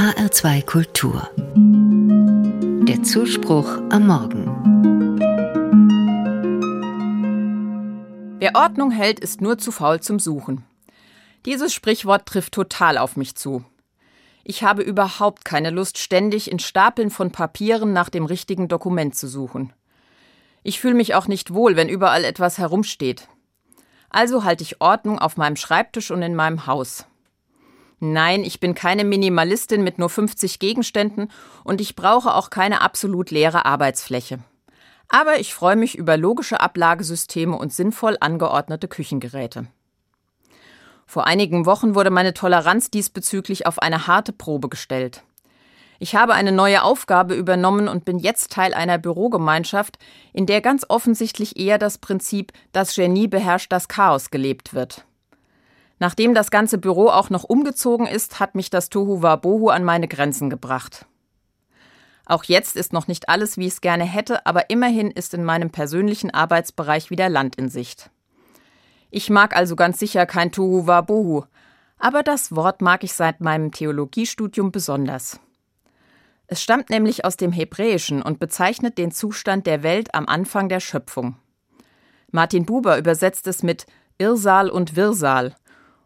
HR2 Kultur. Der Zuspruch am Morgen. Wer Ordnung hält, ist nur zu faul zum Suchen. Dieses Sprichwort trifft total auf mich zu. Ich habe überhaupt keine Lust, ständig in Stapeln von Papieren nach dem richtigen Dokument zu suchen. Ich fühle mich auch nicht wohl, wenn überall etwas herumsteht. Also halte ich Ordnung auf meinem Schreibtisch und in meinem Haus. Nein, ich bin keine Minimalistin mit nur 50 Gegenständen und ich brauche auch keine absolut leere Arbeitsfläche. Aber ich freue mich über logische Ablagesysteme und sinnvoll angeordnete Küchengeräte. Vor einigen Wochen wurde meine Toleranz diesbezüglich auf eine harte Probe gestellt. Ich habe eine neue Aufgabe übernommen und bin jetzt Teil einer Bürogemeinschaft, in der ganz offensichtlich eher das Prinzip das Genie beherrscht das Chaos gelebt wird. Nachdem das ganze Büro auch noch umgezogen ist, hat mich das Tohu Wabohu an meine Grenzen gebracht. Auch jetzt ist noch nicht alles, wie ich es gerne hätte, aber immerhin ist in meinem persönlichen Arbeitsbereich wieder Land in Sicht. Ich mag also ganz sicher kein Tohu Wabohu, aber das Wort mag ich seit meinem Theologiestudium besonders. Es stammt nämlich aus dem Hebräischen und bezeichnet den Zustand der Welt am Anfang der Schöpfung. Martin Buber übersetzt es mit Irrsal und Wirrsal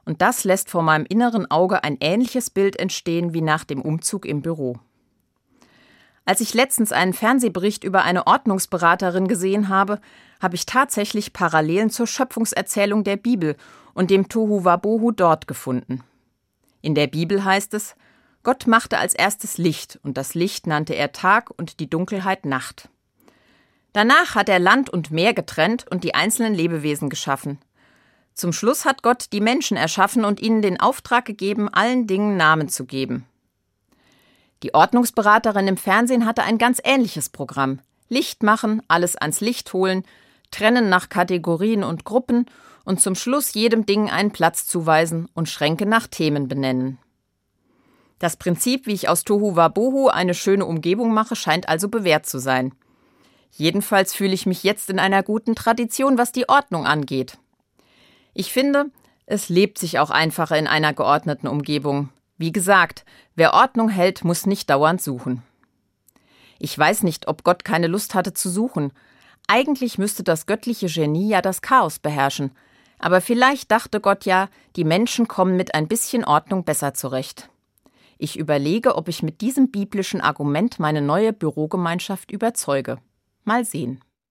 und das lässt vor meinem inneren Auge ein ähnliches Bild entstehen wie nach dem Umzug im Büro. Als ich letztens einen Fernsehbericht über eine Ordnungsberaterin gesehen habe, habe ich tatsächlich Parallelen zur Schöpfungserzählung der Bibel und dem Tohu Wabohu dort gefunden. In der Bibel heißt es, Gott machte als erstes Licht, und das Licht nannte er Tag und die Dunkelheit Nacht. Danach hat er Land und Meer getrennt und die einzelnen Lebewesen geschaffen. Zum Schluss hat Gott die Menschen erschaffen und ihnen den Auftrag gegeben, allen Dingen Namen zu geben. Die Ordnungsberaterin im Fernsehen hatte ein ganz ähnliches Programm. Licht machen, alles ans Licht holen, trennen nach Kategorien und Gruppen und zum Schluss jedem Ding einen Platz zuweisen und Schränke nach Themen benennen. Das Prinzip, wie ich aus Tohu Wabohu eine schöne Umgebung mache, scheint also bewährt zu sein. Jedenfalls fühle ich mich jetzt in einer guten Tradition, was die Ordnung angeht. Ich finde, es lebt sich auch einfacher in einer geordneten Umgebung. Wie gesagt, wer Ordnung hält, muss nicht dauernd suchen. Ich weiß nicht, ob Gott keine Lust hatte zu suchen. Eigentlich müsste das göttliche Genie ja das Chaos beherrschen. Aber vielleicht dachte Gott ja, die Menschen kommen mit ein bisschen Ordnung besser zurecht. Ich überlege, ob ich mit diesem biblischen Argument meine neue Bürogemeinschaft überzeuge. Mal sehen.